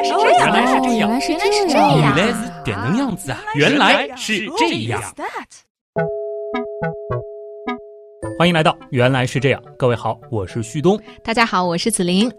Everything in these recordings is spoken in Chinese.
来是这样，原来是这样，原来是这样原来是点能样子啊！原来是这样。欢迎来到《原来是这样》，各位好，我是旭东。大家好，我是子琳。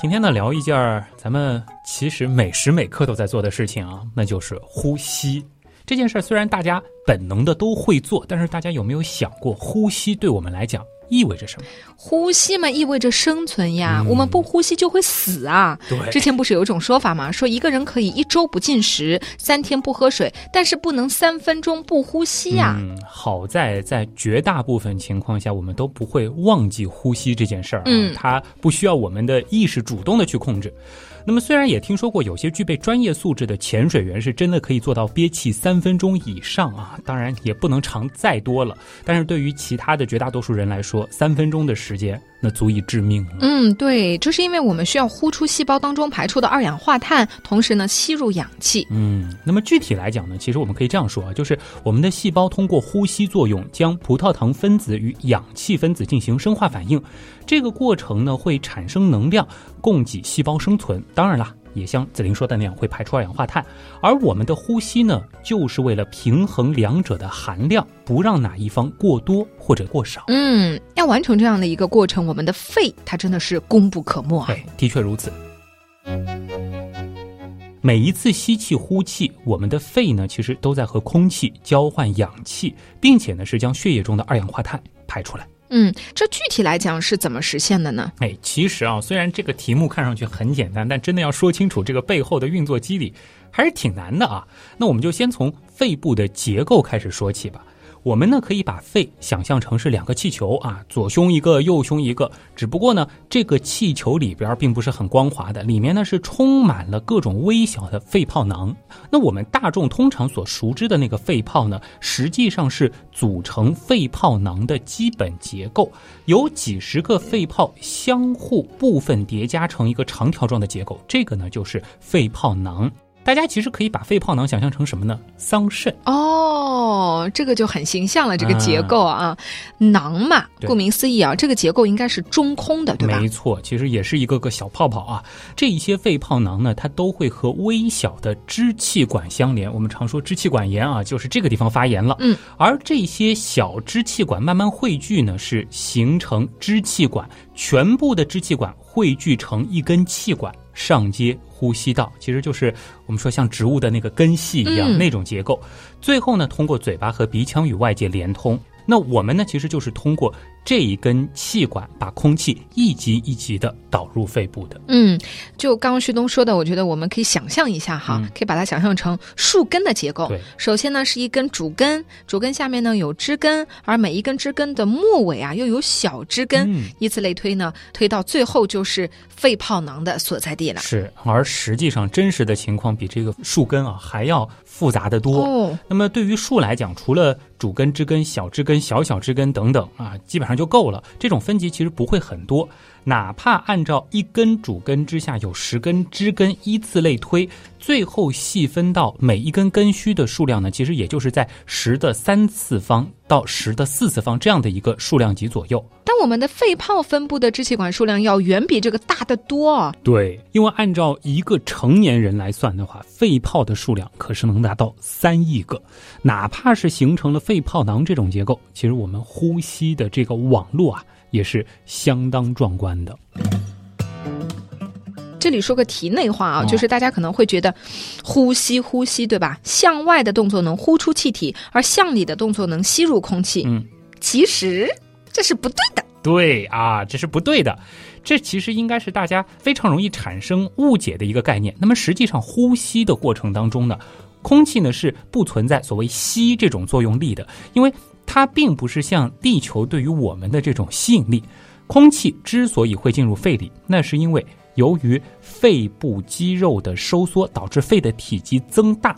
今天呢，聊一件咱们其实每时每刻都在做的事情啊，那就是呼吸。这件事儿虽然大家本能的都会做，但是大家有没有想过，呼吸对我们来讲意味着什么？呼吸嘛，意味着生存呀。嗯我们不呼吸就会死啊。对之前不是有一种说法吗？说一个人可以一周不进食，三天不喝水，但是不能三分钟不呼吸呀。嗯，好在在绝大部分情况下，我们都不会忘记呼吸这件事儿啊，嗯它不需要我们的意识主动的去控制。那么，虽然也听说过有些具备专业素质的潜水员是真的可以做到憋气三分钟以上啊，当然也不能长再多了。但是对于其他的绝大多数人来说，三分钟的时间那足以致命了。嗯，对，这是因为我们需要呼出细胞当中排出的二氧化碳，同时呢吸入氧气。嗯，那么具体来讲呢，其实我们可以这样说啊，就是我们的细胞通过呼吸作用，将葡萄糖分子与氧气分子进行生化反应，这个过程呢会产生能量，供给细胞生存。当然啦，也像子琳说的那样，会排出二氧化碳。而我们的呼吸呢，就是为了平衡两者的含量，不让哪一方过多或者过少。嗯，要完成这样的一个过程，我们的肺它真的是功不可没啊。对，的确如此。每一次吸气、呼气，我们的肺呢，其实都在和空气交换氧气，并且呢，是将血液中的二氧化碳排出来。嗯，这具体来讲是怎么实现的呢？哎，其实啊，虽然这个题目看上去很简单，但真的要说清楚这个背后的运作机理，还是挺难的啊。那我们就先从肺部的结构开始说起吧。我们呢可以把肺想象成是两个气球啊，左胸一个，右胸一个。只不过呢，这个气球里边并不是很光滑的，里面呢是充满了各种微小的肺泡囊。那我们大众通常所熟知的那个肺泡呢，实际上是组成肺泡囊的基本结构，有几十个肺泡相互部分叠加成一个长条状的结构，这个呢就是肺泡囊。大家其实可以把肺泡囊想象成什么呢？桑葚。哦，这个就很形象了，这个结构啊，囊嘛，顾名思义啊，这个结构应该是中空的，对吧？没错，其实也是一个个小泡泡啊。这一些肺泡囊呢，它都会和微小的支气管相连。我们常说支气管炎啊，就是这个地方发炎了。嗯，而这些小支气管慢慢汇聚呢，是形成支气管，全部的支气管汇聚成一根气管。上接呼吸道，其实就是我们说像植物的那个根系一样、嗯那种结构。最后呢，通过嘴巴和鼻腔与外界连通。那我们呢，其实就是通过这一根气管，把空气一级一级的导入肺部的。嗯，就刚刚旭东说的，我觉得我们可以想象一下哈，嗯可以把它想象成树根的结构对。首先呢是一根主根，主根下面呢有枝根，而每一根枝根的末尾啊又有小枝根，嗯以此类推呢，推到最后就是肺泡囊的所在地了。是，而实际上真实的情况比这个树根啊还要复杂的多。哦，那么对于树来讲，除了主根、枝根、小枝根、小小枝根等等啊，基本上就够了。这种分级其实不会很多，哪怕按照一根主根之下有十根枝根依次类推，最后细分到每一根根须的数量呢，其实也就是在十的三次方到十的四次方这样的一个数量级左右。但我们的肺泡分布的支气管数量要远比这个大得多啊。对，因为按照一个成年人来算的话，肺泡的数量可是能达到三亿个。哪怕是形成了肺泡囊这种结构，其实我们呼吸的这个网络啊，也是相当壮观的。这里说个题内话啊，哦就是大家可能会觉得，呼吸呼吸对吧？向外的动作能呼出气体，而向里的动作能吸入空气。嗯，其实这是不对的。对啊，这是不对的。这其实应该是大家非常容易产生误解的一个概念。那么实际上，呼吸的过程当中呢，空气呢是不存在所谓吸这种作用力的，因为它并不是像地球对于我们的这种吸引力。空气之所以会进入肺里，那是因为由于肺部肌肉的收缩导致肺的体积增大，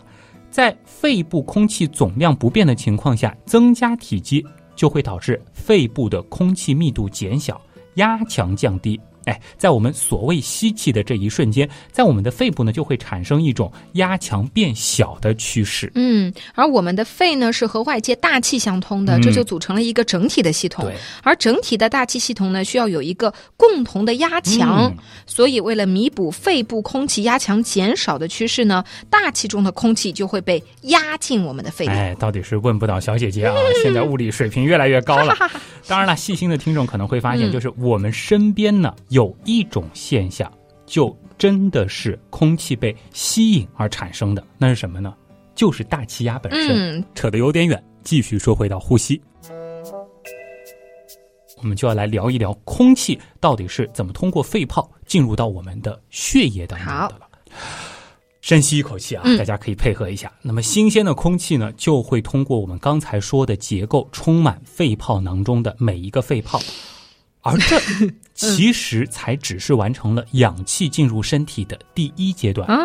在肺部空气总量不变的情况下，增加体积就会导致肺部的空气密度减小，压强降低。哎，在我们所谓吸气的这一瞬间，在我们的肺部呢就会产生一种压强变小的趋势。嗯，而我们的肺呢是和外界大气相通的，这就组成了一个整体的系统。对，而整体的大气系统呢需要有一个共同的压强，所以为了弥补肺部空气压强减少的趋势呢，大气中的空气就会被压进我们的肺里。哎，到底是问不倒小姐姐啊！现在物理水平越来越高了。当然了，细心的听众可能会发现，就是我们身边呢有一种现象，就真的是空气被吸引而产生的。那是什么呢？就是大气压本身。扯得有点远，继续说回到呼吸，我们就要来聊一聊空气到底是怎么通过肺泡进入到我们的血液当中的了。深吸一口气啊，大家可以配合一下。那么新鲜的空气呢，就会通过我们刚才说的结构，充满肺泡囊中的每一个肺泡，而这 其实才只是完成了氧气进入身体的第一阶段啊。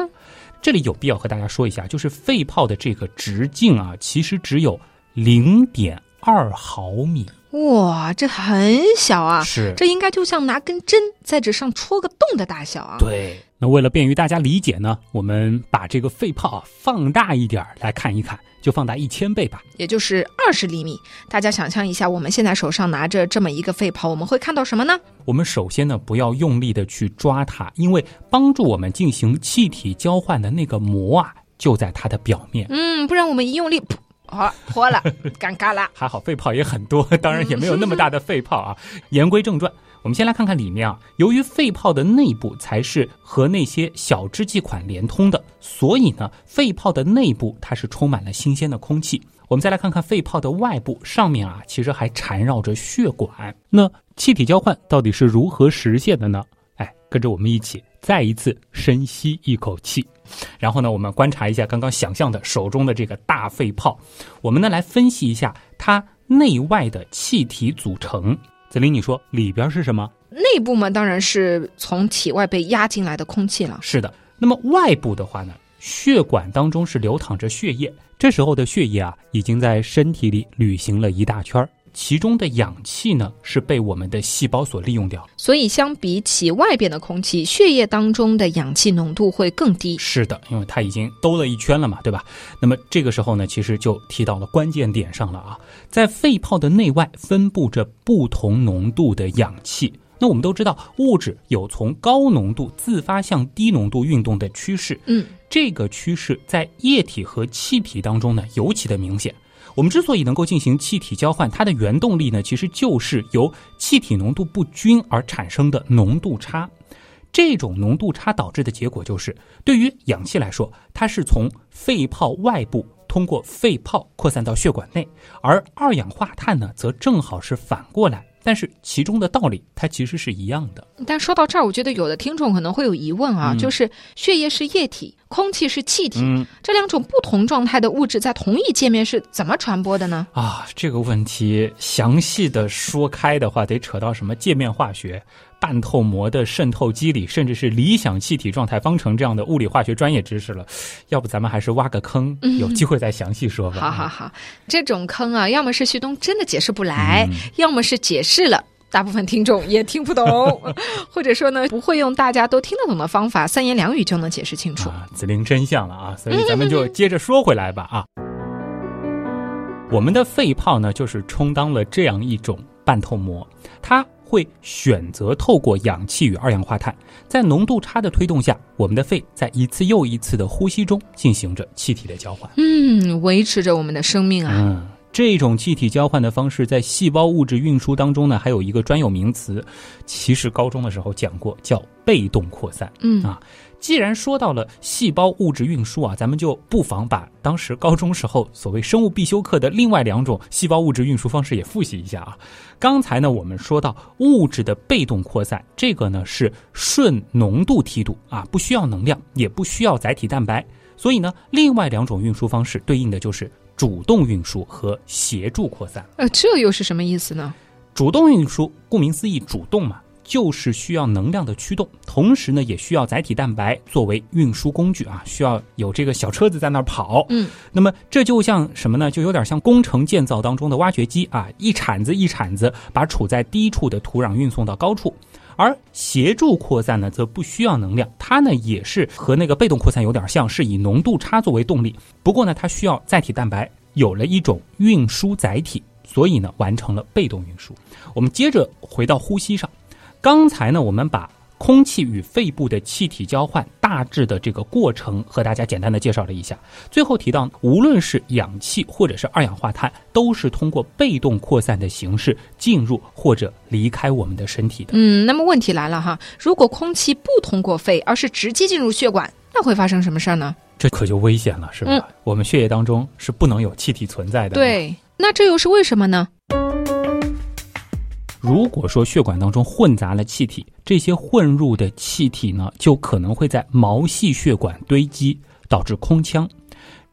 这里有必要和大家说一下，就是肺泡的这个直径啊，其实只有零点二毫米。哇，这很小啊！是，这应该就像拿根针在纸上戳个洞的大小啊。对。那为了便于大家理解呢，我们把这个肺泡啊放大一点来看一看，就放大一千倍吧，也就是二十厘米。大家想象一下，我们现在手上拿着这么一个肺泡，我们会看到什么呢？我们首先呢，不要用力的去抓它，因为帮助我们进行气体交换的那个膜啊，就在它的表面。嗯，不然我们一用力。好脱了，尴尬了。还好肺泡也很多，当然也没有那么大的肺泡啊。言归正传，我们先来看看里面啊。由于肺泡的内部才是和那些小支气管连通的，所以呢，肺泡的内部它是充满了新鲜的空气。我们再来看看肺泡的外部，上面啊其实还缠绕着血管。那气体交换到底是如何实现的呢？哎，跟着我们一起再一次深吸一口气。然后呢，我们观察一下刚刚想象的手中的这个大肺泡，我们呢来分析一下它内外的气体组成。子林，你说里边是什么？内部嘛，当然是从体外被压进来的空气了。是的。那么外部的话呢，血管当中是流淌着血液，这时候的血液啊，已经在身体里旅行了一大圈儿。其中的氧气呢，是被我们的细胞所利用掉，所以相比起外边的空气，血液当中的氧气浓度会更低。是的，因为它已经兜了一圈了嘛，对吧？那么这个时候呢，其实就提到了关键点上了啊，在肺泡的内外分布着不同浓度的氧气。那我们都知道，物质有从高浓度自发向低浓度运动的趋势，嗯，这个趋势在液体和气体当中呢，尤其的明显。我们之所以能够进行气体交换，它的原动力呢，其实就是由气体浓度不均而产生的浓度差。这种浓度差导致的结果就是，对于氧气来说，它是从肺泡外部通过肺泡扩散到血管内，而二氧化碳呢，则正好是反过来。但是其中的道理，它其实是一样的。但说到这儿，我觉得有的听众可能会有疑问啊，就是血液是液体，空气是气体，这两种不同状态的物质在同一界面是怎么传播的呢？啊，这个问题详细的说开的话，得扯到什么界面化学。半透膜的渗透机理，甚至是理想气体状态方程这样的物理化学专业知识了，要不咱们还是挖个坑，有机会再详细说吧。好好好，这种坑啊，要么是旭东真的解释不来，要么是解释了，大部分听众也听不懂，或者说呢，不会用大家都听得懂的方法，三言两语就能解释清楚。子灵真相了啊！所以咱们就接着说回来吧啊，我们的肺泡呢，就是充当了这样一种半透膜，它。会选择透过氧气与二氧化碳，在浓度差的推动下，我们的肺在一次又一次的呼吸中进行着气体的交换，嗯，维持着我们的生命啊。嗯，这种气体交换的方式在细胞物质运输当中呢，还有一个专有名词，其实高中的时候讲过，叫被动扩散。嗯啊。既然说到了细胞物质运输啊，咱们就不妨把当时高中时候所谓生物必修课的另外两种细胞物质运输方式也复习一下啊。刚才呢，我们说到物质的被动扩散，这个呢是顺浓度梯度啊，不需要能量，也不需要载体蛋白。所以呢，另外两种运输方式对应的就是主动运输和协助扩散。呃，这又是什么意思呢？主动运输，顾名思义，主动嘛。就是需要能量的驱动，同时呢，也需要载体蛋白作为运输工具啊，需要有这个小车子在那儿跑。嗯，那么这就像什么呢？就有点像工程建造当中的挖掘机啊，一铲子一铲子把处在低处的土壤运送到高处。而协助扩散呢，则不需要能量，它呢也是和那个被动扩散有点像，是以浓度差作为动力。不过呢，它需要载体蛋白有了一种运输载体，所以呢完成了被动运输。我们接着回到呼吸上，刚才呢我们把。空气与肺部的气体交换大致的这个过程和大家简单的介绍了一下。最后提到，无论是氧气或者是二氧化碳，都是通过被动扩散的形式进入或者离开我们的身体的。嗯，那么问题来了哈，如果空气不通过肺，而是直接进入血管，那会发生什么事儿呢？这可就危险了，是吧？我们血液当中是不能有气体存在的。对，那这又是为什么呢？如果说血管当中混杂了气体，这些混入的气体呢，就可能会在毛细血管堆积，导致空腔。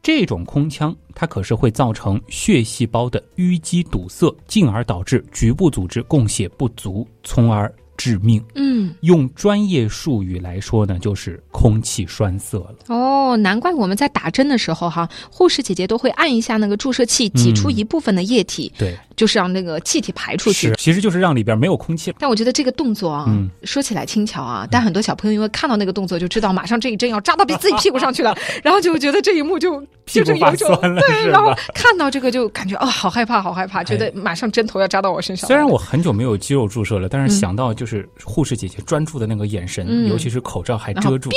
这种空腔，它可是会造成血细胞的淤积堵塞，进而导致局部组织供血不足，从而。致命。嗯，用专业术语来说呢，就是空气栓塞了。哦，难怪我们在打针的时候哈，护士姐姐都会按一下那个注射器，挤出一部分的液体，对，就是让那个气体排出去。其实就是让里边没有空气。但我觉得这个动作啊，说起来轻巧啊，但很多小朋友因为看到那个动作就知道，马上这一针要扎到自己 屁股上去了，然后就觉得这一幕就就是有种对，然后看到这个就感觉哦，好害怕，好害怕，觉得马上针头要扎到我身上。虽然我很久没有肌肉注射了，但是想到就是。是护士姐姐专注的那个眼神，尤其是口罩还遮住，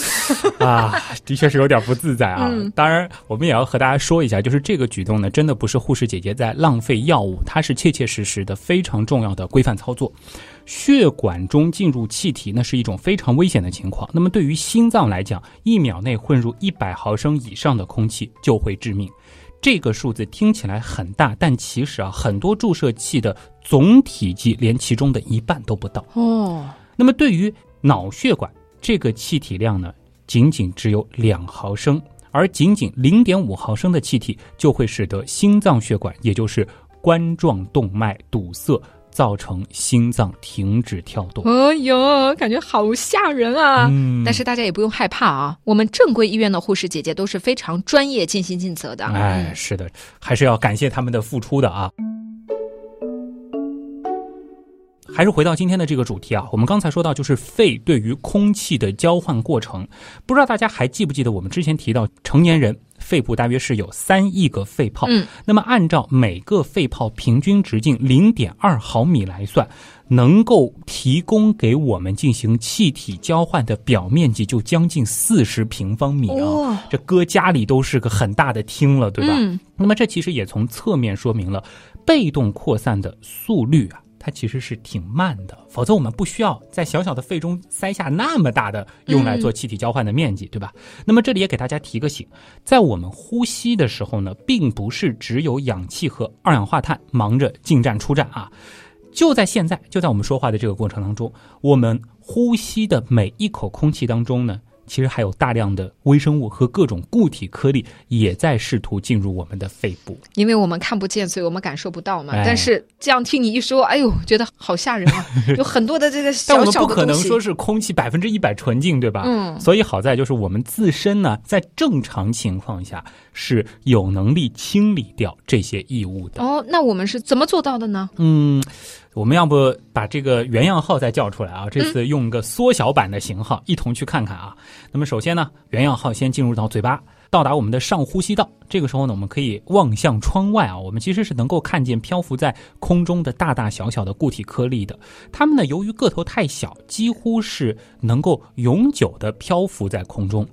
啊，的确是有点不自在啊。当然，我们也要和大家说一下，就是这个举动呢，真的不是护士姐姐在浪费药药物，它是切切实实的非常重要的规范操作。血管中进入气体，那是一种非常危险的情况。那么对于心脏来讲，一秒内混入一百毫升以上的空气就会致命。这个数字听起来很大，但其实啊，很多注射器的总体积连其中的一半都不到哦。那么对于脑血管，这个气体量呢，仅仅只有两毫升，而仅仅零点五毫升的气体就会使得心脏血管，也就是冠状动脉堵塞。造成心脏停止跳动。哎呦，感觉好吓人啊！但是大家也不用害怕啊，我们正规医院的护士姐姐都是非常专业、尽心尽责的。哎，是的，还是要感谢他们的付出的啊。还是回到今天的这个主题啊，我们刚才说到就是肺对于空气的交换过程，不知道大家还记不记得我们之前提到成年人肺部大约是有三亿个肺泡，嗯，那么按照每个肺泡平均直径零点二毫米来算，能够提供给我们进行气体交换的表面积就将近四十平方米啊，这搁家里都是个很大的厅了，对吧？那么这其实也从侧面说明了被动扩散的速率啊。它其实是挺慢的，否则我们不需要在小小的肺中塞下那么大的用来做气体交换的面积，对吧？那么这里也给大家提个醒，在我们呼吸的时候呢，并不是只有氧气和二氧化碳忙着进站出站啊，就在现在，就在我们说话的这个过程当中，我们呼吸的每一口空气当中呢。其实还有大量的微生物和各种固体颗粒也在试图进入我们的肺部，因为我们看不见，所以我们感受不到嘛。但是这样听你一说，哎呦，觉得好吓人啊！有很多的这个小小的但我们不可能说是空气百分之一百纯净，对吧？嗯。所以好在就是我们自身呢，在正常情况下是有能力清理掉这些异物的。哦，那我们是怎么做到的呢？嗯。我们要不把这个原样号再叫出来啊？这次用个缩小版的型号，一同去看看啊。那么首先呢，原样号先进入到嘴巴，到达我们的上呼吸道。这个时候呢，我们可以望向窗外啊，我们其实是能够看见漂浮在空中的大大小小的固体颗粒的。它们呢，由于个头太小，几乎是能够永久的漂浮在空中。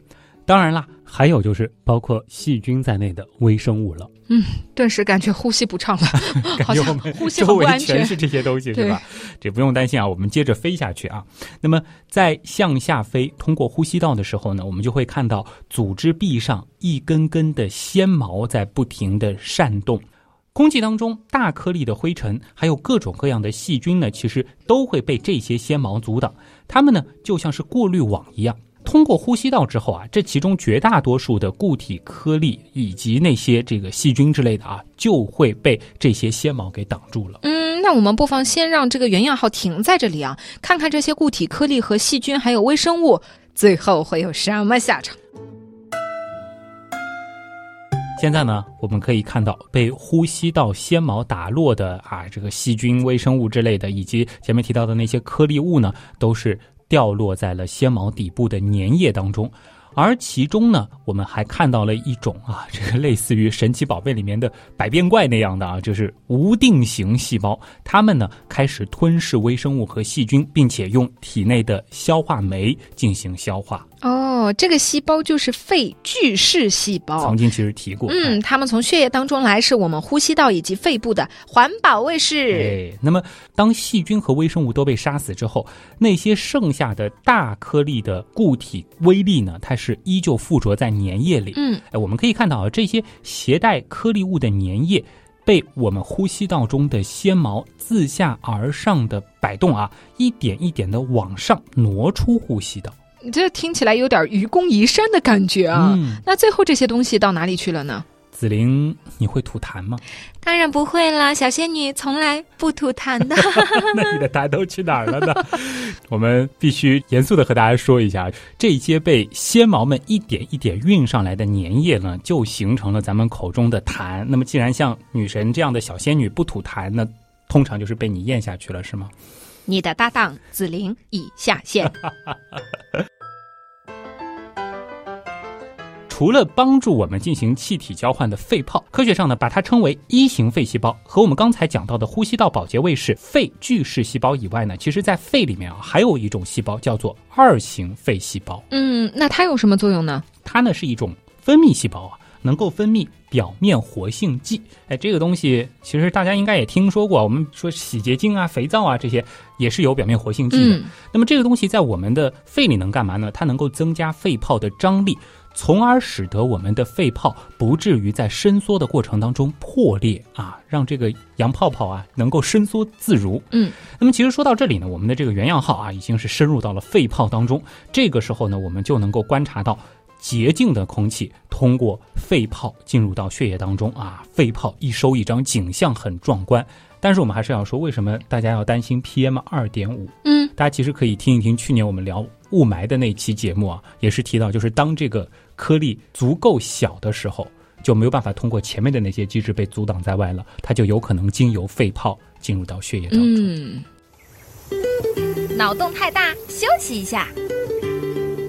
当然啦，还有就是包括细菌在内的微生物了。嗯，顿时感觉呼吸不畅了，感觉我们呼吸周围全是这些东西，是吧？这不用担心啊，我们接着飞下去啊。那么在向下飞，通过呼吸道的时候呢，我们就会看到组织壁上一根根的纤毛在不停的扇动。空气当中大颗粒的灰尘，还有各种各样的细菌呢，其实都会被这些纤毛阻挡。它们呢，就像是过滤网一样。通过呼吸道之后啊，这其中绝大多数的固体颗粒以及那些这个细菌之类的啊，就会被这些纤毛给挡住了。嗯，那我们不妨先让这个原样号停在这里啊，看看这些固体颗粒和细菌还有微生物最后会有什么下场。现在呢，我们可以看到被呼吸道纤毛打落的啊，这个细菌、微生物之类的，以及前面提到的那些颗粒物呢，都是掉落在了纤毛底部的粘液当中。而其中呢，我们还看到了一种啊，这个类似于神奇宝贝里面的百变怪那样的啊，就是无定型细胞，它们呢开始吞噬微生物和细菌，并且用体内的消化酶进行消化。哦，这个细胞就是肺巨噬细胞。曾经其实提过，嗯，它们从血液当中来，是我们呼吸道以及肺部的环保卫士。哎，那么当细菌和微生物都被杀死之后，那些剩下的大颗粒的固体微粒呢，它是依旧附着在粘液里。嗯，哎，我们可以看到啊，这些携带颗粒物的粘液被我们呼吸道中的纤毛自下而上的摆动啊，一点一点的往上挪出呼吸道。你这听起来有点愚公移山的感觉啊！那最后这些东西到哪里去了呢？紫菱，你会吐痰吗？当然不会啦，小仙女从来不吐痰的。那你的痰都去哪儿了呢？我们必须严肃的和大家说一下，这些被纤毛们一点一点运上来的粘液呢，就形成了咱们口中的痰。那么，既然像女神这样的小仙女不吐痰，那通常就是被你咽下去了，是吗？你的搭档紫菱已下线。除了帮助我们进行气体交换的肺泡，科学上呢把它称为一型肺细胞，和我们刚才讲到的呼吸道保洁卫士肺巨噬细胞以外呢，其实在肺里面啊还有一种细胞叫做二型肺细胞。嗯，那它有什么作用呢？它呢是一种分泌细胞啊，能够分泌表面活性剂。哎，这个东西其实大家应该也听说过，我们说洗洁精啊、肥皂啊这些也是有表面活性剂的。那么这个东西在我们的肺里能干嘛呢？它能够增加肺泡的张力。从而使得我们的肺泡不至于在伸缩的过程当中破裂啊，让这个洋泡泡啊能够伸缩自如。嗯，那么其实说到这里呢，我们的这个原样号啊已经是深入到了肺泡当中。这个时候呢，我们就能够观察到洁净的空气通过肺泡进入到血液当中啊，肺泡一收一张，景象很壮观。但是我们还是要说，为什么大家要担心 PM 二点五？嗯，大家其实可以听一听去年我们聊雾霾的那期节目啊，也是提到，就是当这个颗粒足够小的时候，就没有办法通过前面的那些机制被阻挡在外了，它就有可能经由肺泡进入到血液当中。嗯，脑洞太大，休息一下。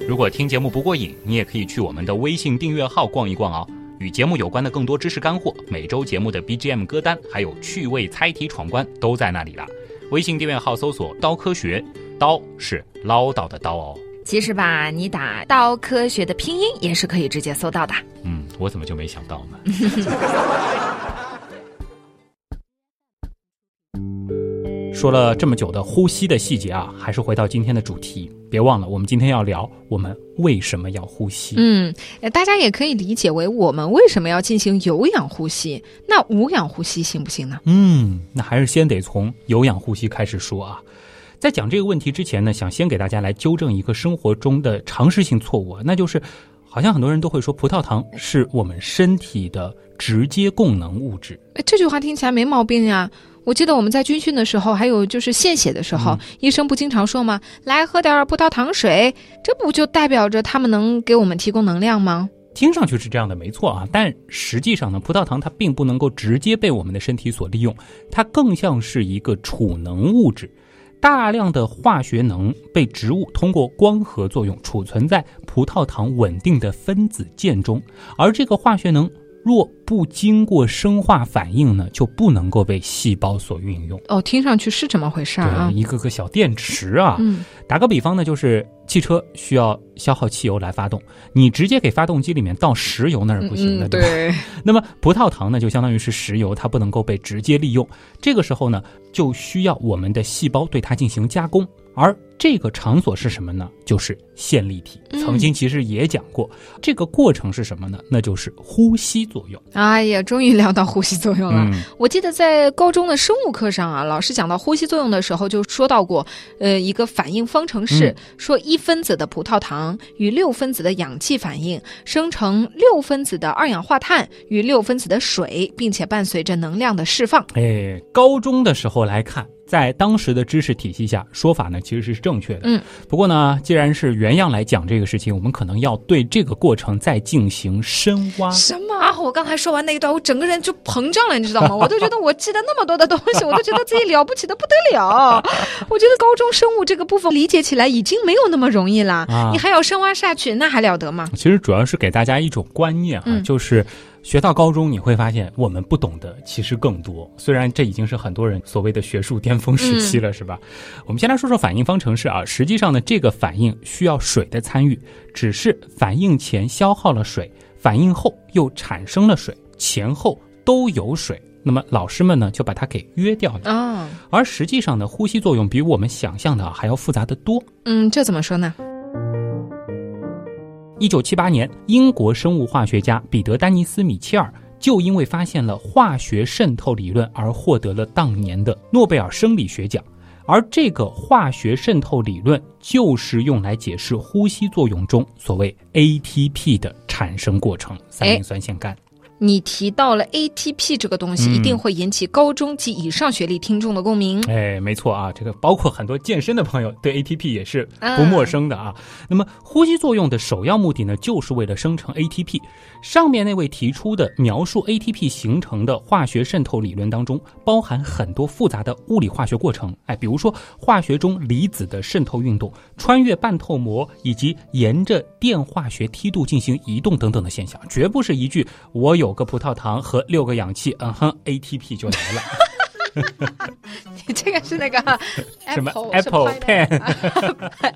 如果听节目不过瘾，你也可以去我们的微信订阅号逛一逛啊。与节目有关的更多知识干货，每周节目的 BGM 歌单，还有趣味猜题闯关，都在那里了。微信订阅号搜索“刀科学”，刀是唠叨的刀哦。其实吧，你打“刀科学”的拼音也是可以直接搜到的。嗯，我怎么就没想到呢？说了这么久的呼吸的细节啊，还是回到今天的主题。别忘了，我们今天要聊我们为什么要呼吸。嗯，大家也可以理解为我们为什么要进行有氧呼吸。那无氧呼吸行不行呢？嗯，那还是先得从有氧呼吸开始说啊。在讲这个问题之前呢，想先给大家来纠正一个生活中的常识性错误，那就是好像很多人都会说葡萄糖是我们身体的直接供能物质。哎，这句话听起来没毛病呀。我记得我们在军训的时候，还有就是献血的时候，医生不经常说吗？来喝点葡萄糖水，这不就代表着他们能给我们提供能量吗？听上去是这样的，没错啊。但实际上呢，葡萄糖它并不能够直接被我们的身体所利用，它更像是一个储能物质。大量的化学能被植物通过光合作用储存在葡萄糖稳定的分子键中，而这个化学能。若不经过生化反应呢，就不能够被细胞所运用。哦，听上去是这么回事儿啊！一个个小电池啊，嗯，打个比方呢，就是汽车需要消耗汽油来发动，你直接给发动机里面倒石油那是不行的，对吧？那么葡萄糖呢，就相当于是石油，它不能够被直接利用。这个时候呢，就需要我们的细胞对它进行加工，而这个场所是什么呢？就是线粒体。曾经其实也讲过，这个过程是什么呢？那就是呼吸作用。哎呀，终于聊到呼吸作用了。我记得在高中的生物课上啊，老师讲到呼吸作用的时候，就说到过，呃，一个反应方程式，说一分子的葡萄糖与六分子的氧气反应，生成六分子的二氧化碳与六分子的水，并且伴随着能量的释放。哎，高中的时候来看。在当时的知识体系下，说法呢其实是正确的。嗯，不过呢，既然是原样来讲这个事情，我们可能要对这个过程再进行深挖。什么啊？我刚才说完那一段，我整个人就膨胀了，你知道吗？我都觉得我记得那么多的东西，我都觉得自己了不起的不得了。我觉得高中生物这个部分理解起来已经没有那么容易了，啊你还要深挖下去，那还了得吗？其实主要是给大家一种观念啊、嗯就是学到高中你会发现我们不懂的其实更多。虽然这已经是很多人所谓的学术巅峰时期了，是吧？我们先来说说反应方程式啊。实际上呢，这个反应需要水的参与，只是反应前消耗了水，反应后又产生了水，前后都有水。那么老师们呢就把它给约掉了，哦，而实际上呢，呼吸作用比我们想象的啊还要复杂的多。嗯，这怎么说呢？一九七八年，英国生物化学家彼得·丹尼斯·米切尔就因为发现了化学渗透理论而获得了当年的诺贝尔生理学奖。而这个化学渗透理论就是用来解释呼吸作用中所谓 ATP 的产生过程——三磷酸腺苷。你提到了 ATP 这个东西，嗯一定会引起高中及以上学历听众的共鸣。哎，没错啊，这个包括很多健身的朋友对 ATP 也是不陌生的啊。那么，呼吸作用的首要目的呢，就是为了生成 ATP。上面那位提出的描述 ATP 形成的化学渗透理论当中，包含很多复杂的物理化学过程。哎，比如说化学中离子的渗透运动、穿越半透膜以及沿着电化学梯度进行移动等等的现象，绝不是一句“我有个葡萄糖和六个氧气，嗯哼，ATP 就来了”。你这个是那个什么 Apple Apple Pen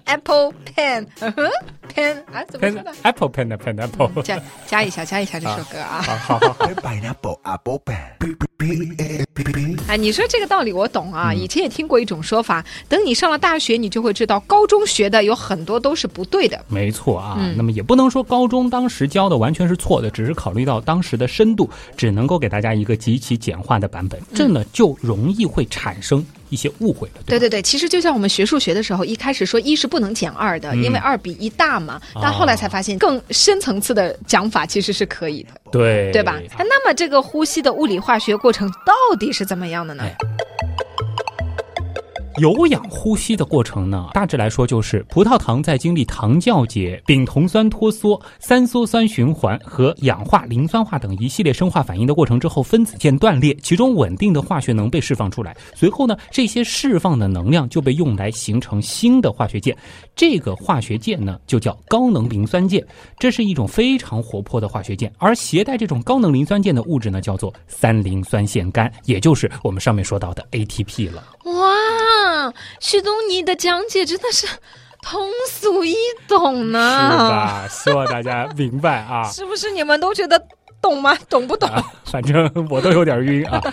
Apple Pen 嗯哼 Pen 啊，怎么说的？Apple Pen 的 Pen Apple。加加一下，加一下这首歌啊！好好好好，pineapple apple pen. 哎，你说这个道理我懂啊，嗯以前也听过一种说法，等你上了大学，你就会知道，高中学的有很多都是不对的。没错啊。嗯那么也不能说高中当时教的完全是错的，只是考虑到当时的深度，只能够给大家一个极其简化的版本，这呢就容易会产生一些误会了，对？对对对，其实就像我们学数学的时候，一开始说一是不能减二的，嗯因为二比一大嘛，但后来才发现更深层次的讲法其实是可以的，对对吧？哎那么这个呼吸的物理化学过程到底是怎么样的呢？哎有氧呼吸的过程呢，大致来说就是葡萄糖在经历糖酵解、丙酮酸脱缩、三羧酸循环和氧化磷酸化等一系列生化反应的过程之后，分子键断裂，其中稳定的化学能被释放出来。随后呢，这些释放的能量就被用来形成新的化学键，这个化学键呢就叫高能磷酸键。这是一种非常活泼的化学键，而携带这种高能磷酸键的物质呢叫做三磷酸腺苷，也就是我们上面说到的 ATP 了。哇，旭东，尼的讲解真的是通俗易懂呢，是？吧？希望大家明白啊。是不是你们都觉得懂吗？懂不懂？反正我都有点晕啊。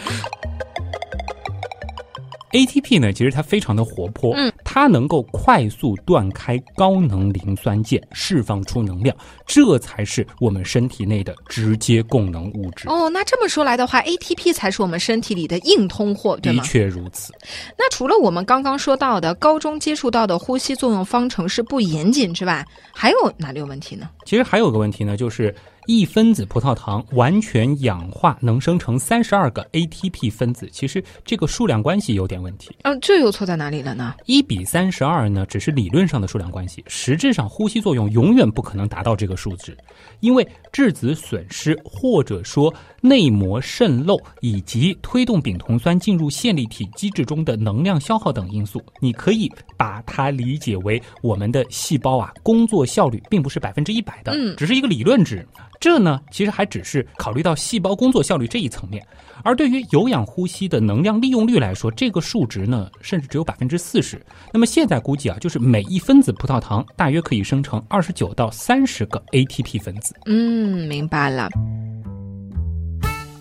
ATP 呢，其实它非常的活泼，嗯，它能够快速断开高能磷酸键，释放出能量，这才是我们身体内的直接供能物质。哦，那这么说来的话，ATP 才是我们身体里的硬通货，对的？确如此。那除了我们刚刚说到的高中接触到的呼吸作用方程式不严谨之外，还有哪里有问题呢？其实还有个问题呢，就是一分子葡萄糖完全氧化能生成三十二个 ATP 分子，其实这个数量关系有点问题。嗯、这又错在哪里了呢？一比三十二呢，只是理论上的数量关系，实质上呼吸作用永远不可能达到这个数值，因为质子损失或者说内膜渗漏以及推动丙酮酸进入线粒体机制中的能量消耗等因素，你可以把它理解为我们的细胞啊工作效率并不是百分之一百的，嗯只是一个理论值。这呢，其实还只是考虑到细胞工作效率这一层面，而对于有氧呼吸的能量利用率来说，这个数值呢，甚至只有百分之四十。那么现在估计啊，就是每一分子葡萄糖大约可以生成二十九到三十个 ATP 分子。嗯，明白了。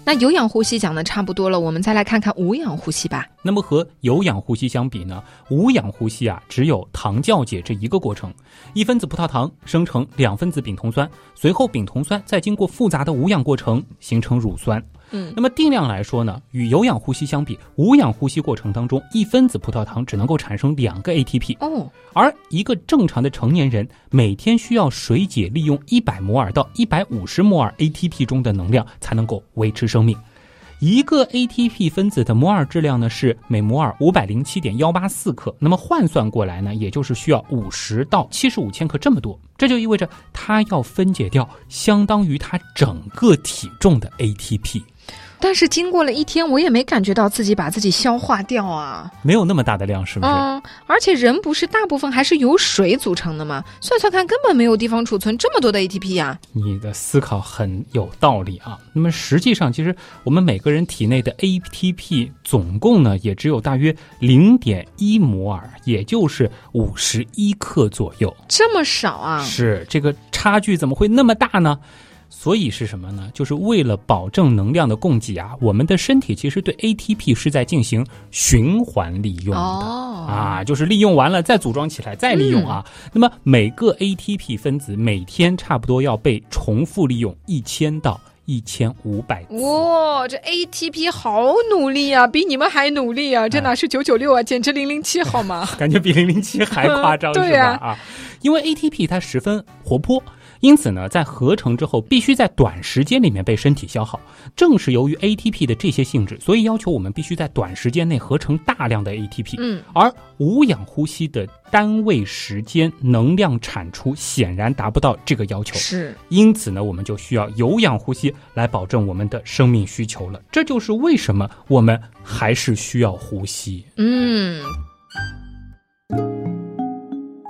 那有氧呼吸讲的差不多了，我们再来看看无氧呼吸吧。那么和有氧呼吸相比呢，无氧呼吸啊只有糖酵解这一个过程，一分子葡萄糖生成两分子丙酮酸，随后丙酮酸再经过复杂的无氧过程形成乳酸。嗯那么定量来说呢，与有氧呼吸相比，无氧呼吸过程当中，一分子葡萄糖只能够产生两个 ATP，哦，而一个正常的成年人每天需要水解利用一百摩尔到一百五十摩尔 ATP 中的能量才能够维持生命。一个 ATP 分子的摩尔质量呢是每摩尔五百零七点幺八四克，那么换算过来呢，也就是需要五十到七十五千克这么多。这就意味着它要分解掉相当于它整个体重的 ATP。但是经过了一天，我也没感觉到自己把自己消化掉啊。没有那么大的量，是不是？嗯，而且人不是大部分还是由水组成的吗？算算看，根本没有地方储存这么多的 ATP 呀。你的思考很有道理啊。那么实际上，其实我们每个人体内的 ATP 总共呢，也只有大约零点一摩尔，也就是五十一克左右。这么少啊？是这个差距怎么会那么大呢？所以是什么呢？就是为了保证能量的供给啊，我们的身体其实对 ATP 是在进行循环利用的、哦啊，就是利用完了再组装起来再利用啊。那么每个 ATP 分子每天差不多要被重复利用一千到一千五百次。哇，这 ATP 好努力啊，比你们还努力啊！这哪是九九六啊，简直零零七 好吗？感觉比零零七还夸张，对 是吧？啊啊，因为 ATP 它十分活泼，因此呢，在合成之后必须在短时间里面被身体消耗。正是由于 ATP 的这些性质，所以要求我们必须在短时间内合成大量的 ATP。嗯，而无氧呼吸的单位时间能量产出显然达不到这个要求。是。因此呢，我们就需要有氧呼吸来保证我们的生命需求了。这就是为什么我们还是需要呼吸。嗯，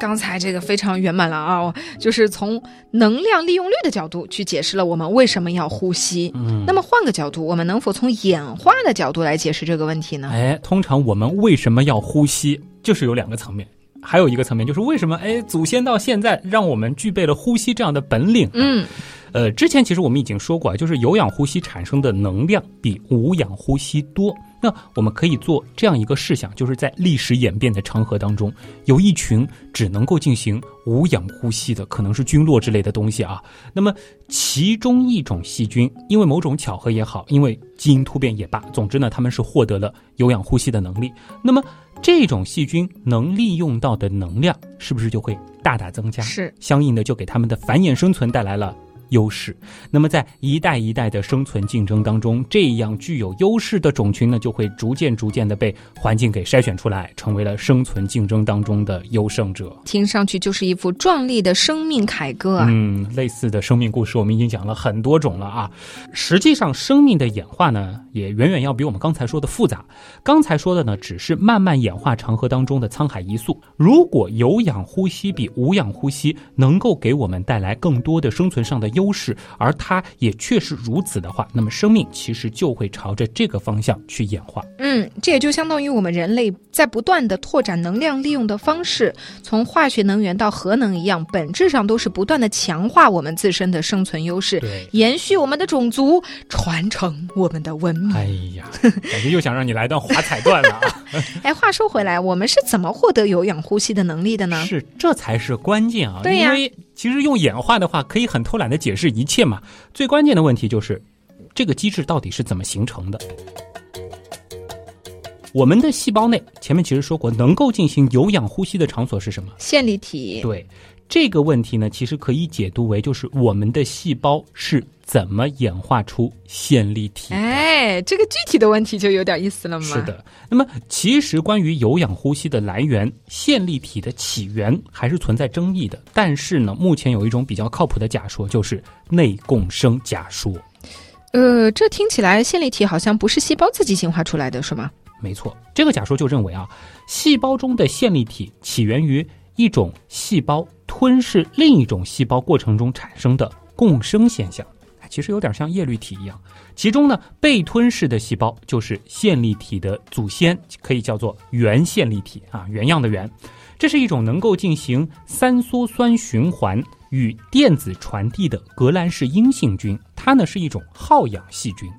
刚才这个非常圆满了啊，就是从能量利用率的角度去解释了我们为什么要呼吸。嗯那么换个角度，我们能否从演化的角度来解释这个问题呢？哎，通常我们为什么要呼吸，就是有两个层面，还有一个层面就是为什么哎，祖先到现在让我们具备了呼吸这样的本领。嗯，呃，之前其实我们已经说过啊，就是有氧呼吸产生的能量比无氧呼吸多。那我们可以做这样一个试想，就是在历史演变的长河当中，有一群只能够进行无氧呼吸的，可能是菌落之类的东西啊。那么其中一种细菌，因为某种巧合也好，因为基因突变也罢，总之呢，他们是获得了有氧呼吸的能力。那么这种细菌能利用到的能量，是不是就会大大增加？是相应的就给他们的繁衍生存带来了优势。那么在一代一代的生存竞争当中，这样具有优势的种群呢，就会逐渐逐渐的被环境给筛选出来，成为了生存竞争当中的优胜者。听上去就是一幅壮丽的生命凯歌啊！嗯，类似的生命故事我们已经讲了很多种了啊。实际上，生命的演化呢，也远远要比我们刚才说的复杂。刚才说的呢，只是慢慢演化长河当中的沧海一粟。如果有氧呼吸比无氧呼吸能够给我们带来更多的生存上的优势，而它也确实如此的话，那么生命其实就会朝着这个方向去演化。嗯，这也就相当于我们人类在不断的拓展能量利用的方式，从化学能源到核能一样，本质上都是不断的强化我们自身的生存优势，对。延续我们的种族，传承我们的文明。哎呀，感觉又想让你来段华彩段了啊！哎，话说回来，我们是怎么获得有氧呼吸的能力的呢？是，这才是关键啊！对呀因为其实用演化的话，可以很偷懒的解释一切嘛。最关键的问题就是，这个机制到底是怎么形成的？我们的细胞内，前面其实说过，能够进行有氧呼吸的场所是什么？线粒体。对这个问题呢，其实可以解读为，就是我们的细胞是怎么演化出线粒体的。哎，这个具体的问题就有点意思了嘛。是，的，那么其实关于有氧呼吸的来源、线粒体的起源还是存在争议的。但是呢，目前有一种比较靠谱的假说，就是内共生假说。呃，这听起来线粒体好像不是细胞自己进化出来的，是吗？没错，这个假说就认为啊，细胞中的线粒体起源于一种细胞吞噬另一种细胞过程中产生的共生现象。哎其实有点像叶绿体一样，其中呢，被吞噬的细胞就是线粒体的祖先，可以叫做原线粒体啊，原样的原。这是一种能够进行三羧酸循环与电子传递的革兰氏阴性菌，它呢是一种耗氧细菌。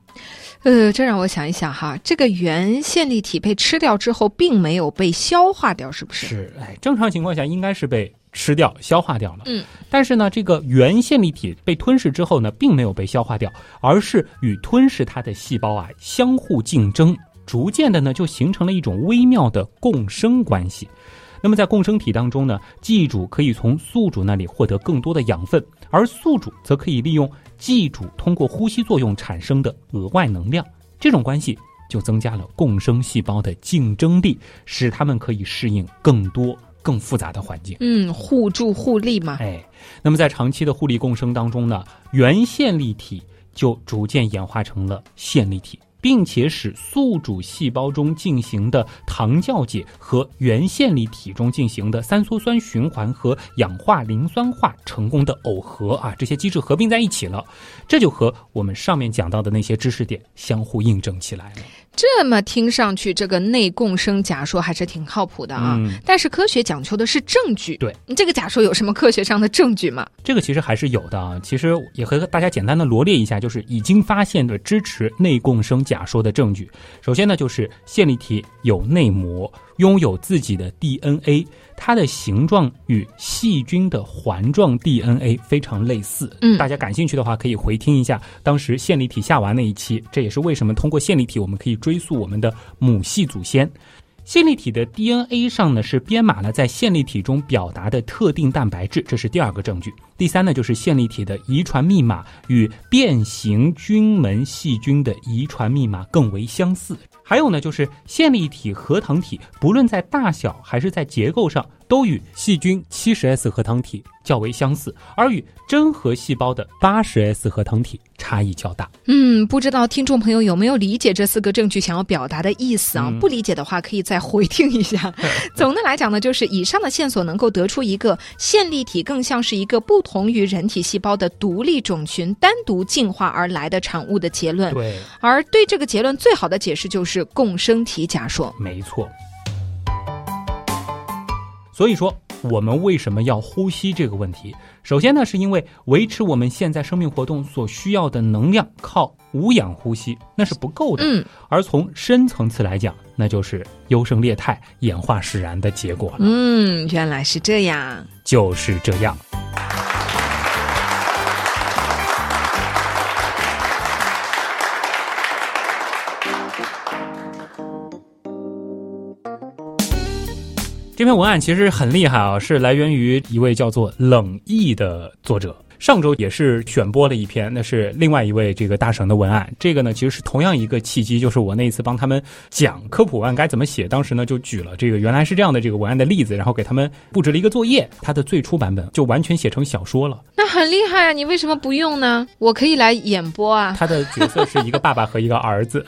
呃，这让我想一想哈，这个原线粒体被吃掉之后，并没有被消化掉，是不是？是，哎，正常情况下应该是被吃掉、消化掉了。嗯，但是呢，这个原线粒体被吞噬之后呢，并没有被消化掉，而是与吞噬它的细胞啊相互竞争，逐渐的呢就形成了一种微妙的共生关系。那么在共生体当中呢，寄主可以从宿主那里获得更多的养分，而宿主则可以利用寄主通过呼吸作用产生的额外能量。这种关系就增加了共生细胞的竞争力，使它们可以适应更多、更复杂的环境。嗯，互助互利嘛。哎，那么在长期的互利共生当中呢，原线粒体就逐渐演化成了线粒体。并且使宿主细胞中进行的糖酵解和原线粒体中进行的三羧酸循环和氧化磷酸化成功的耦合啊，这些机制合并在一起了，这就和我们上面讲到的那些知识点相互印证起来了。这么听上去，这个内共生假说还是挺靠谱的啊。嗯但是科学讲求的是证据。对，这个假说有什么科学上的证据吗？这个其实还是有的啊。其实也和大家简单的罗列一下，就是已经发现的支持内共生假说的证据。首先呢，就是线粒体有内膜，拥有自己的 DNA，它的形状与细菌的环状 DNA 非常类似。嗯大家感兴趣的话，可以回听一下当时线粒体下完那一期。这也是为什么通过线粒体，我们可以追溯我们的母系祖先。线粒体的 DNA 上呢是编码了在线粒体中表达的特定蛋白质，这是第二个证据。第三呢，就是线粒体的遗传密码与变形菌门细菌的遗传密码更为相似。还有呢，就是线粒体核糖体不论在大小还是在结构上，都与细菌 70S 核糖体较为相似，而与真核细胞的 80S 核糖体差异较大。嗯，不知道听众朋友有没有理解这四个证据想要表达的意思啊？嗯不理解的话，可以再回听一下。总的来讲呢，就是以上的线索能够得出一个线粒体更像是一个不同于人体细胞的独立种群单独进化而来的产物的结论。对，而对这个结论最好的解释就是共生体假说。没错。所以说，我们为什么要呼吸这个问题？首先呢，是因为维持我们现在生命活动所需要的能量，靠无氧呼吸那是不够的。嗯而从深层次来讲，那就是优胜劣汰、演化使然的结果了。嗯，原来是这样。就是这样。这篇文案其实很厉害啊，是来源于一位叫做冷毅的作者。上周也是选播了一篇，那是另外一位这个大神的文案。这个呢，其实是同样一个契机，就是我那一次帮他们讲科普文案该怎么写，当时呢就举了这个原来是这样的这个文案的例子，然后给他们布置了一个作业。它的最初版本就完全写成小说了。那很厉害啊！你为什么不用呢？我可以来演播啊。他的角色是一个爸爸和一个儿子，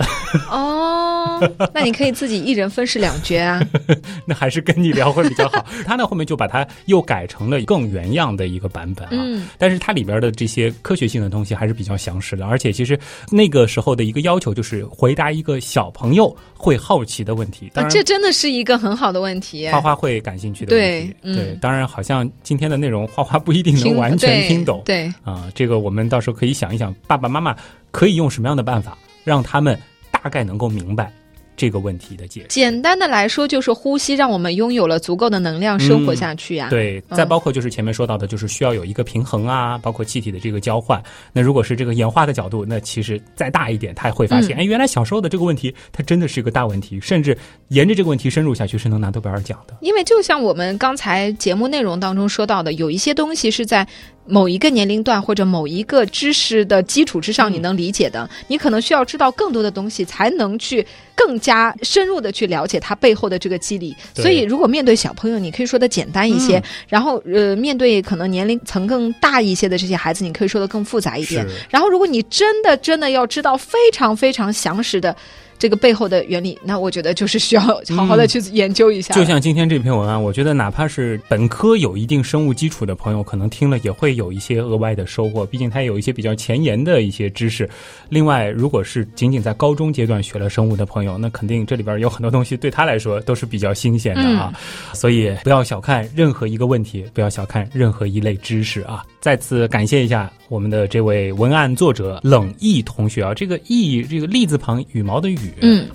哦，那你可以自己一人分饰两角啊。那还是跟你聊会比较好。他呢后面就把它又改成了更原样的一个版本啊。嗯但是它里边的这些科学性的东西还是比较详实的，而且其实那个时候的一个要求就是回答一个小朋友会好奇的问题。当然，啊这真的是一个很好的问题。花花会感兴趣的问题。对嗯对，当然好像今天的内容花花不一定能完全听懂。对，啊，这个我们到时候可以想一想，爸爸妈妈可以用什么样的办法让他们大概能够明白这个问题的解释。简单的来说就是呼吸，让我们拥有了足够的能量生活下去呀、对，嗯再包括就是前面说到的，就是需要有一个平衡啊，包括气体的这个交换。那如果是这个演化的角度，那其实再大一点，他会发现，嗯哎，原来小时候的这个问题，它真的是一个大问题，甚至沿着这个问题深入下去，是能拿诺贝尔奖的。因为就像我们刚才节目内容当中说到的，有一些东西是在某一个年龄段或者某一个知识的基础之上你能理解的，你可能需要知道更多的东西，才能去更加深入的去了解它背后的这个机理。所以，如果面对小朋友，你可以说的简单一些；嗯然后，呃，面对可能年龄层更大一些的这些孩子，你可以说的更复杂一点。然后，如果你真的真的要知道非常非常详实的这个背后的原理，那我觉得就是需要好好的去研究一下了。就像今天这篇文案，我觉得哪怕是本科有一定生物基础的朋友，可能听了也会有一些额外的收获。毕竟它有一些比较前沿的一些知识。另外，如果是仅仅在高中阶段学了生物的朋友，那肯定这里边有很多东西对他来说都是比较新鲜的啊。所以不要小看任何一个问题，不要小看任何一类知识啊。再次感谢一下我们的这位文案作者冷毅同学啊，这个毅这个立字旁羽毛的羽，嗯。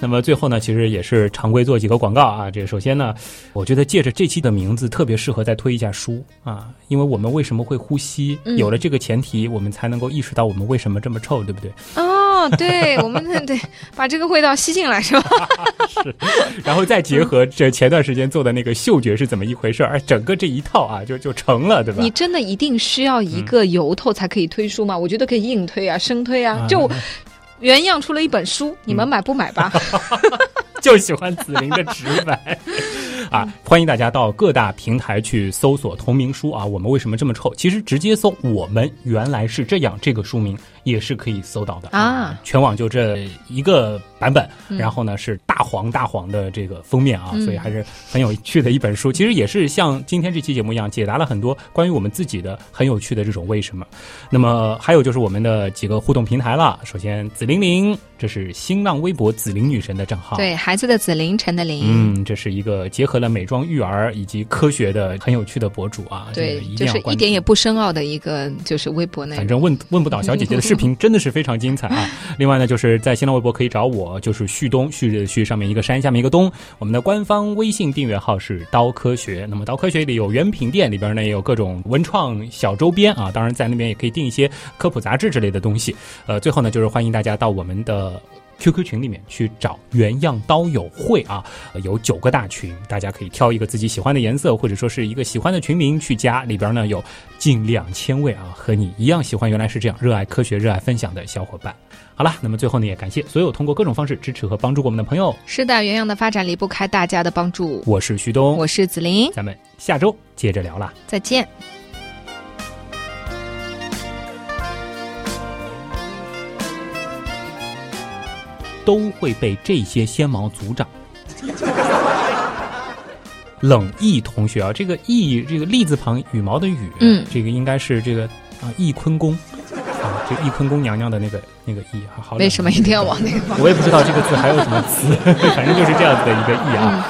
那么最后呢，其实也是常规做几个广告啊。这个首先呢，我觉得借着这期的名字，特别适合再推一下书啊，因为我们为什么会呼吸，嗯有了这个前提，我们才能够意识到我们为什么这么臭，对不对？哦，对，我们对把这个味道吸进来是吧？是然后再结合这前段时间做的那个嗅觉是怎么一回事儿，哎，整个这一套啊，就就成了，对吧？你真的一定需要一个由头才可以推书吗？我觉得可以硬推啊，生推啊，就。原样出了一本书，你们买不买吧？就喜欢紫菱的直白啊！欢迎大家到各大平台去搜索同名书啊。我们为什么这么臭？其实直接搜“我们原来是这样”这个书名也是可以搜到的啊。全网就这一个版本，嗯然后呢是大黄大黄的这个封面啊，嗯所以还是很有趣的一本书。其实也是像今天这期节目一样，解答了很多关于我们自己的很有趣的这种为什么。那么还有就是我们的几个互动平台了。首先，紫玲玲，这是新浪微博紫玲女神的账号。对，孩子的紫，凌晨的玲。嗯，这是一个结合了美妆、育儿以及科学的很有趣的博主啊。这对个，一定就是一点也不深奥的一个就是微博内容。反正问问不倒小姐姐的视频真的是非常精彩啊！另外呢，就是在新浪微博可以找我，就是旭东，旭日的旭，上面一个山，下面一个东。我们的官方微信订阅号是刀科学。那么刀科学里有原品店，里边呢也有各种文创小周边啊，当然在那边也可以订一些科普杂志之类的东西。呃，最后呢，就是欢迎大家到我们的。QQ 群里面去找原样刀友会啊，呃有九个大群，大家可以挑一个自己喜欢的颜色，或者说是一个喜欢的群名去加，里边呢有近两千位啊和你一样喜欢原来是这样热爱科学、热爱分享的小伙伴。好了，那么最后呢，也感谢所有通过各种方式支持和帮助过我们的朋友。是的，原样的发展离不开大家的帮助。我是徐东，我是子林，咱们下周接着聊啦。再见。都会被这些纤毛阻挡。冷毅同学啊，这个毅这个立字旁羽毛的羽，嗯这个应该是这个啊翊坤宫啊，这个翊坤宫娘娘的那个那个翊，好冷为什么一定要往那个方？我也不知道这个字还有什么词，反正就是这样子的一个意啊。